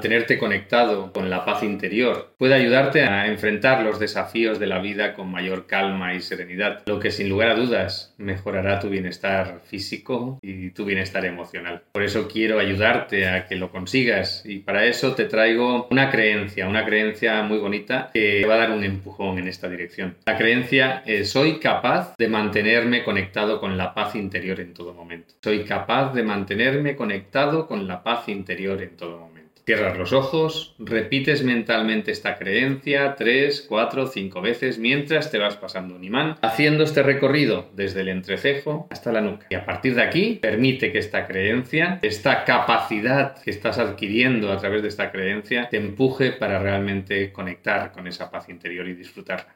mantenerte conectado con la paz interior puede ayudarte a enfrentar los desafíos de la vida con mayor calma y serenidad, lo que sin lugar a dudas mejorará tu bienestar físico y tu bienestar emocional. Por eso quiero ayudarte a que lo consigas y para eso te traigo una creencia, una creencia muy bonita que va a dar un empujón en esta dirección. La creencia es soy capaz de mantenerme conectado con la paz interior en todo momento. Soy capaz de mantenerme conectado con la paz interior en todo momento. Cierras los ojos, repites mentalmente esta creencia tres, cuatro, cinco veces mientras te vas pasando un imán, haciendo este recorrido desde el entrecejo hasta la nuca. Y a partir de aquí, permite que esta creencia, esta capacidad que estás adquiriendo a través de esta creencia, te empuje para realmente conectar con esa paz interior y disfrutarla.